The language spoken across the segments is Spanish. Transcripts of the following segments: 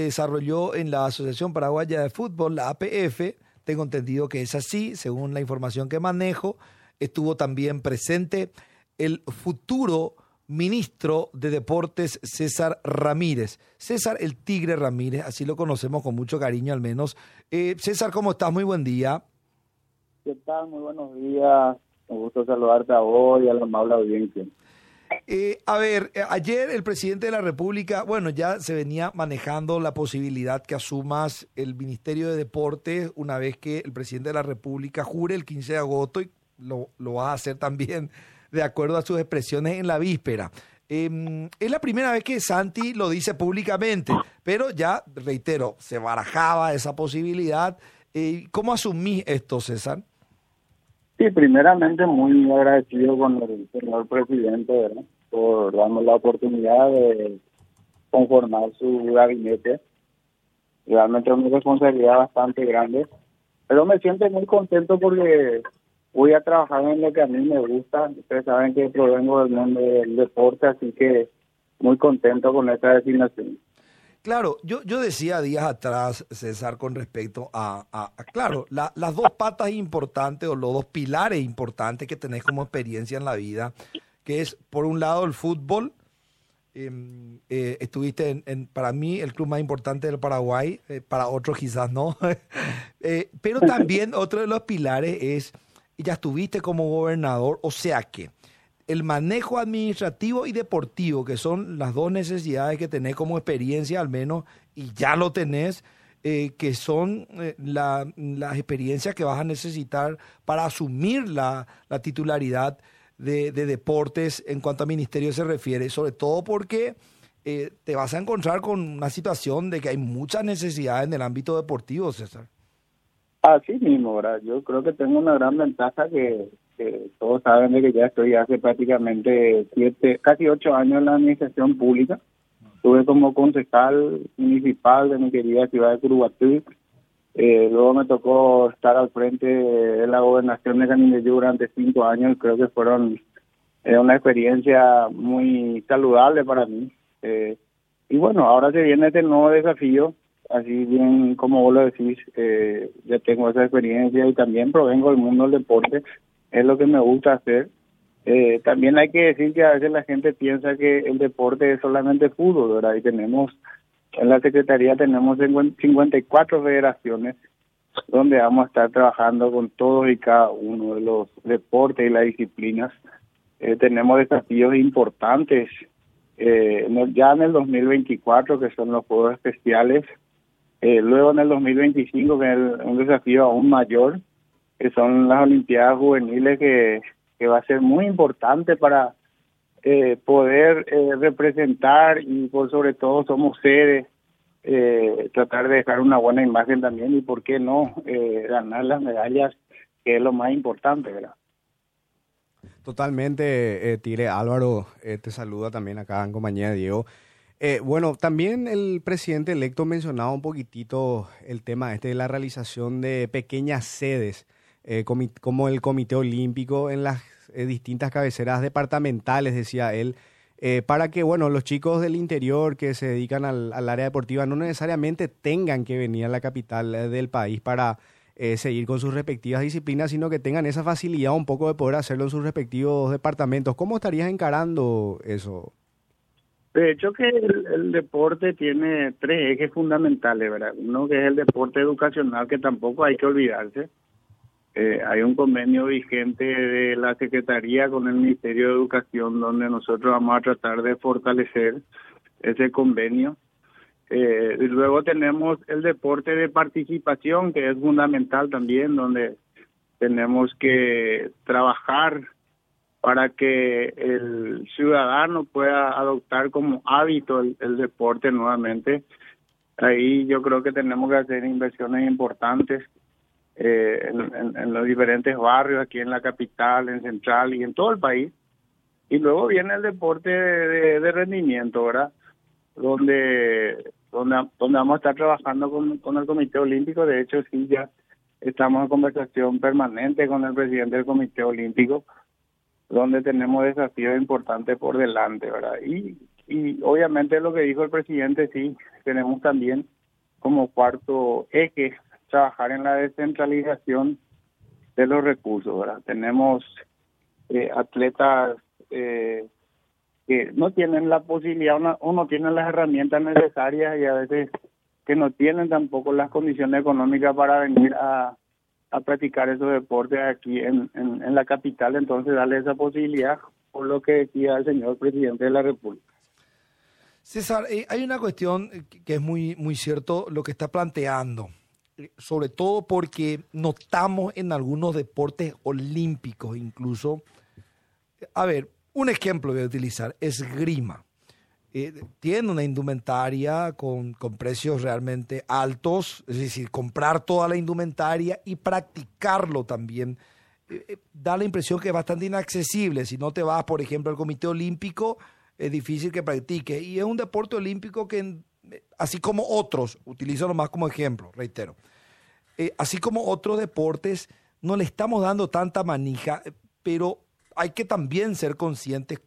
desarrolló en la Asociación Paraguaya de Fútbol, la APF. Tengo entendido que es así, según la información que manejo. Estuvo también presente el futuro ministro de Deportes César Ramírez. César el Tigre Ramírez, así lo conocemos con mucho cariño al menos. Eh, César, ¿cómo estás? Muy buen día. ¿Qué tal? Muy buenos días. Me gusta saludarte a vos y a la amable audiencia. Eh, a ver, eh, ayer el presidente de la República, bueno, ya se venía manejando la posibilidad que asumas el Ministerio de Deportes una vez que el presidente de la República jure el 15 de agosto y lo, lo vas a hacer también de acuerdo a sus expresiones en la víspera. Em, es la primera vez que Santi lo dice públicamente, pero ya, reitero, se barajaba esa posibilidad. Eh, ¿Cómo asumís esto, César? Sí, primeramente muy agradecido con el señor presidente por darnos la oportunidad de conformar su gabinete. Realmente es una responsabilidad bastante grande, pero me siento muy contento porque voy a trabajar en lo que a mí me gusta. Ustedes saben que provengo del mundo del deporte, así que muy contento con esta designación. Claro, yo, yo decía días atrás, César, con respecto a, claro, las dos patas importantes o los dos pilares importantes que tenés como experiencia en la vida, que es, por un lado, el fútbol. Em, eh, estuviste en, para mí, el club más importante del Paraguay, eh, para otros quizás no. Eh, pero también otro de los pilares es, ya estuviste como gobernador, o sea que el manejo administrativo y deportivo, que son las dos necesidades que tenés como experiencia al menos, y ya lo tenés, eh, que son eh, las experiencias que vas a necesitar para asumir la, titularidad de, deportes en cuanto a ministerio se refiere, sobre todo porque eh, te vas a encontrar con una situación de que hay muchas necesidades en el ámbito deportivo, César. Así mismo, ¿verdad? Yo creo que tengo una gran ventaja que todos saben de que ya estoy hace prácticamente siete, casi ocho años en la administración pública. Estuve como concejal municipal de mi querida ciudad de Curuguatí. Eh, luego me tocó estar al frente de la gobernación de Canindeyú durante cinco años. Creo que fueron eh, una experiencia muy saludable para mí. Eh, y bueno, ahora se viene este nuevo desafío. Así bien como vos lo decís, eh, ya tengo esa experiencia y también provengo del mundo del deporte es lo que me gusta hacer. Eh, también hay que decir que a veces la gente piensa que el deporte es solamente fútbol, ¿verdad? Y tenemos, en la Secretaría tenemos 54 federaciones donde vamos a estar trabajando con todos y cada uno de los deportes y las disciplinas. Eh, tenemos desafíos importantes eh, ya en el 2024, que son los Juegos Especiales, eh, luego en el 2025, que es un desafío aún mayor, que son las Olimpiadas Juveniles, que, que va a ser muy importante para eh, poder eh, representar y por sobre todo somos seres, eh, tratar de dejar una buena imagen también y por qué no ganar las medallas, que es lo más importante, ¿verdad? Totalmente, Tire Álvaro, te saluda también acá en compañía de Diego. bueno, también el presidente electo mencionaba un poquitito el tema este de la realización de pequeñas sedes eh, como el Comité Olímpico en las eh, distintas cabeceras departamentales, decía él, eh, para que bueno los chicos del interior que se dedican al, área deportiva no necesariamente tengan que venir a la capital del país para seguir con sus respectivas disciplinas, sino que tengan esa facilidad un poco de poder hacerlo en sus respectivos departamentos. ¿Cómo estarías encarando eso? De hecho que el, el, deporte tiene tres ejes fundamentales, ¿verdad? Uno que es el deporte educacional, que tampoco hay que olvidarse, eh, hay un convenio vigente de la Secretaría con el Ministerio de Educación donde nosotros vamos a tratar de fortalecer ese convenio. Eh, y luego tenemos el deporte de participación, que es fundamental también, donde tenemos que trabajar para que el ciudadano pueda adoptar como hábito el deporte nuevamente. Ahí yo creo que tenemos que hacer inversiones importantes eh, en, los diferentes barrios aquí en la capital, en Central y en todo el país. Y luego viene el deporte de, rendimiento, ¿verdad? Donde, donde, donde vamos a estar trabajando con, con el Comité Olímpico. De hecho, sí, ya estamos en conversación permanente con el presidente del Comité Olímpico, donde tenemos desafíos importantes por delante, ¿verdad? Y y obviamente lo que dijo el presidente, sí, tenemos también como cuarto eje trabajar en la descentralización de los recursos. Tenemos eh, atletas eh, que no tienen la posibilidad o no tienen las herramientas necesarias y a veces que no tienen tampoco las condiciones económicas para venir a, practicar esos deportes aquí en, en, la capital, entonces darle esa posibilidad, por lo que decía el señor presidente de la República. César, eh, hay una cuestión que es muy, muy cierto lo que está planteando, sobre todo porque notamos en algunos deportes olímpicos incluso, a ver, un ejemplo voy a utilizar, esgrima. Eh, tiene una indumentaria con, precios realmente altos, es decir, comprar toda la indumentaria y practicarlo también eh, eh, da la impresión que es bastante inaccesible. Si no te vas, por ejemplo, al Comité Olímpico, es difícil que practique. Y es un deporte olímpico que, así como otros, utilizo más como ejemplo, reitero, así como otros deportes, no le estamos dando tanta manija, pero hay que también ser conscientes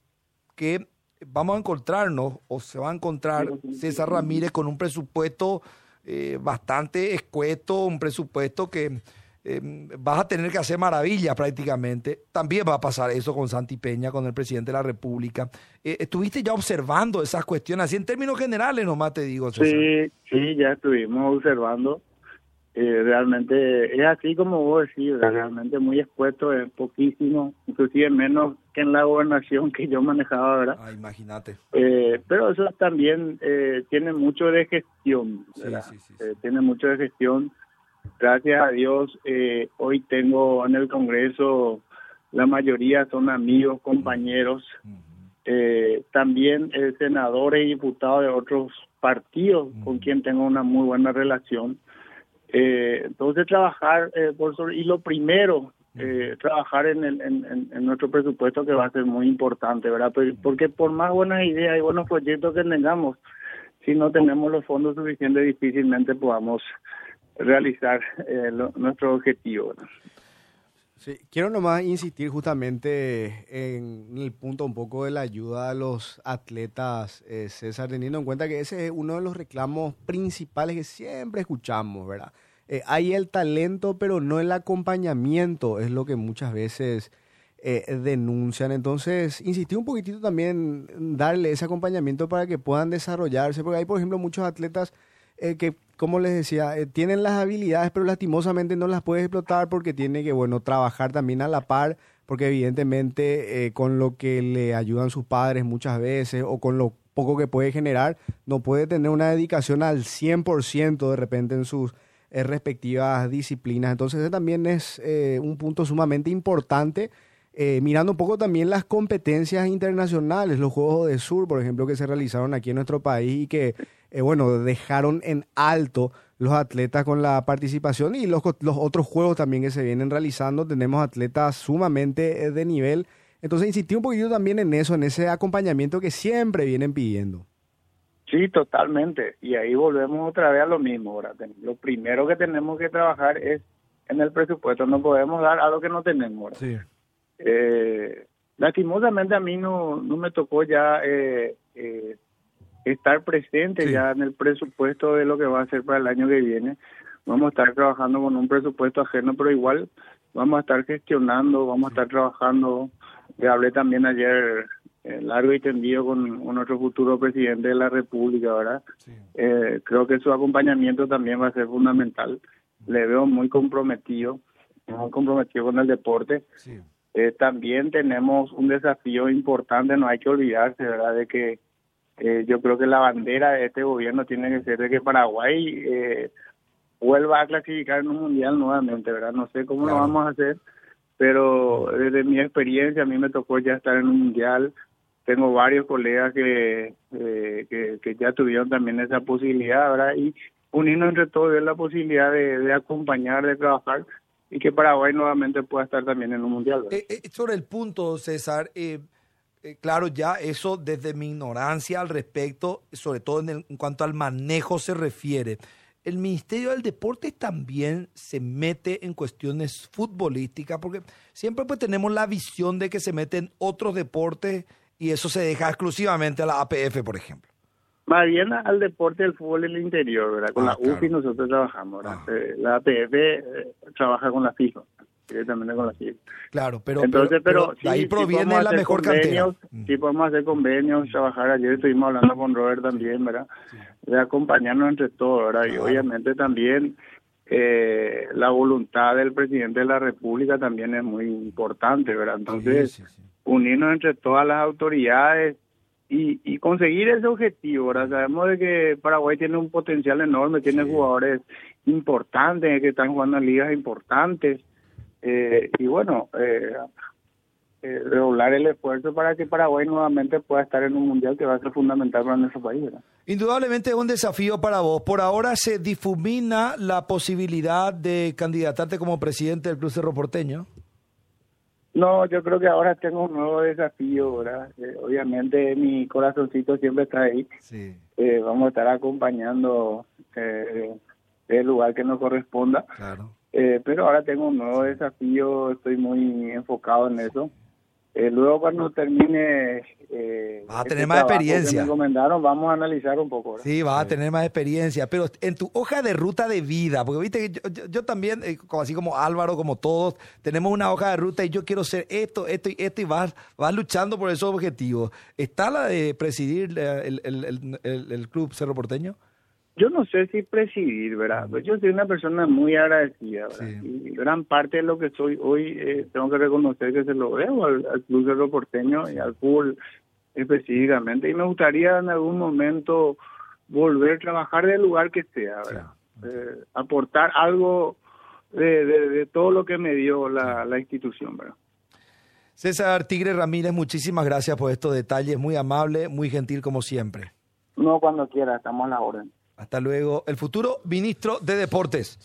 que vamos a encontrarnos o se va a encontrar César Ramírez con un presupuesto eh, bastante escueto, un presupuesto que eh, vas a tener que hacer maravillas prácticamente. También va a pasar eso con Santi Peña, con el presidente de la República. Eh, ¿Estuviste ya observando esas cuestiones, así en términos generales nomás te digo? César? Sí, sí, ya estuvimos observando eh, realmente es así como vos decís, realmente muy expuesto, es poquísimo, inclusive menos que en la gobernación que yo manejaba, ¿verdad? Ah, imagínate. Eh, pero eso también eh, tiene mucho de gestión, tiene mucho de gestión. Gracias a Dios, hoy tengo en el Congreso, la mayoría son amigos, compañeros, también senadores y diputados de otros partidos con quien tengo una muy buena relación. Eh, entonces trabajar, eh, por sobre, y lo primero, eh, trabajar en, el, en, nuestro presupuesto que va a ser muy importante, ¿verdad? Porque por más buenas ideas y buenos proyectos que tengamos, si no tenemos los fondos suficientes, difícilmente podamos realizar eh, nuestro objetivo. Sí, quiero nomás insistir justamente en el punto un poco de la ayuda a los atletas, eh, César, teniendo en cuenta que ese es uno de los reclamos principales que siempre escuchamos, ¿verdad? Eh, hay el talento, pero no el acompañamiento, es lo que muchas veces eh, denuncian. Entonces, insistir un poquitito también en darle ese acompañamiento para que puedan desarrollarse, porque hay, por ejemplo, muchos atletas eh, que, como les decía, eh, tienen las habilidades, pero lastimosamente no las puedes explotar porque tiene que, bueno, trabajar también a la par, porque evidentemente eh, con lo que le ayudan sus padres muchas veces o con lo poco que puede generar, no puede tener una dedicación al 100% de repente en sus respectivas disciplinas. Entonces, ese también es un punto sumamente importante. Mirando un poco también las competencias internacionales, los Juegos de Sur, por ejemplo, que se realizaron aquí en nuestro país y que eh, bueno, dejaron en alto los atletas con la participación y los, los otros juegos también que se vienen realizando. Tenemos atletas sumamente eh, de nivel. Entonces, insistí un poquito también en eso, en ese acompañamiento que siempre vienen pidiendo. Sí, totalmente. Y ahí volvemos otra vez a lo mismo. Ahora, lo primero que tenemos que trabajar es en el presupuesto. No podemos dar algo que no tenemos. Sí. Eh, lastimosamente a mí no, no me tocó ya eh, eh, estar presente ya en el presupuesto de lo que va a ser para el año que viene. Vamos a estar trabajando con un presupuesto ajeno, pero igual vamos a estar gestionando, vamos a estar trabajando. Le hablé también ayer eh, largo y tendido con, nuestro futuro presidente de la República, ¿verdad? Eh, creo que su acompañamiento también va a ser fundamental. Le veo muy comprometido, muy comprometido con el deporte. Eh, también tenemos un desafío importante, no hay que olvidarse, ¿verdad?, de que eh, yo creo que la bandera de este gobierno tiene que ser de que Paraguay eh, vuelva a clasificar en un mundial nuevamente, ¿verdad? No sé cómo lo vamos a hacer, pero desde mi experiencia a mí me tocó ya estar en un mundial. Tengo varios colegas que, eh, que, ya tuvieron también esa posibilidad, ¿verdad? Y unirnos entre todos es la posibilidad de, de acompañar, de trabajar y que Paraguay nuevamente pueda estar también en un mundial. sobre el punto, César, eh, eh, claro, ya eso desde mi ignorancia al respecto, sobre todo en, cuanto al manejo se refiere, el Ministerio del Deporte también se mete en cuestiones futbolísticas, porque siempre pues tenemos la visión de que se meten otros deportes y eso se deja exclusivamente a la APF, por ejemplo. Más bien al deporte del fútbol en el interior, ¿verdad? Con Ah, la UFI claro. nosotros trabajamos, ¿verdad? Ah. Eh, La APF eh, trabaja con la FIFA, directamente con la FIFA. Claro, pero, Entonces, pero, ahí sí, sí proviene la mejor convenios, Mm. Sí, podemos hacer convenios, trabajar. Ayer estuvimos hablando con Robert también, ¿verdad? De acompañarnos entre todos, ¿verdad? Y obviamente también eh, la voluntad del presidente de la República también es muy importante, ¿verdad? Entonces, sí. unirnos entre todas las autoridades y, y conseguir ese objetivo, ¿verdad? Sabemos de que Paraguay tiene un potencial enorme, tiene Sí. jugadores importantes que están jugando en ligas importantes eh, y bueno, eh, eh, redoblar el esfuerzo para que Paraguay nuevamente pueda estar en un mundial que va a ser fundamental para nuestro país, ¿verdad? Indudablemente es un desafío para vos. Por ahora se difumina la posibilidad de candidatarte como presidente del Club Cerro Porteño. No, yo creo que ahora tengo un nuevo desafío, ¿verdad? Eh, obviamente mi corazoncito siempre está ahí. Sí. Eh, vamos a estar acompañando eh, el lugar que nos corresponda. Claro. Eh, pero ahora tengo un nuevo desafío, estoy muy enfocado en eso. Eh, luego cuando termine... Eh, Vas a este tener más experiencia. Que me vamos a analizar un poco. ¿verdad? Sí, vas a tener más experiencia, pero en tu hoja de ruta de vida, porque viste que yo, yo- yo también, eh, como así como Álvaro, como todos, tenemos una hoja de ruta y yo quiero ser esto, esto y esto y vas, vas luchando por esos objetivos. ¿Está la de presidir el, el- el- el- el Club Cerro Porteño? Yo no sé si presidir, ¿verdad? Pues yo soy una persona muy agradecida, ¿verdad? Sí. Y gran parte de lo que soy hoy, eh, tengo que reconocer que se lo debo al, al Club Cerro Porteño y al fútbol específicamente. Y me gustaría en algún momento volver a trabajar del lugar que sea, ¿verdad? Eh, aportar algo de, de- de todo lo que me dio la, la institución, ¿verdad? César Tigre Ramírez, muchísimas gracias por estos detalles, muy amable, muy gentil como siempre. No cuando quiera, estamos a la orden. Hasta luego. El futuro ministro de Deportes.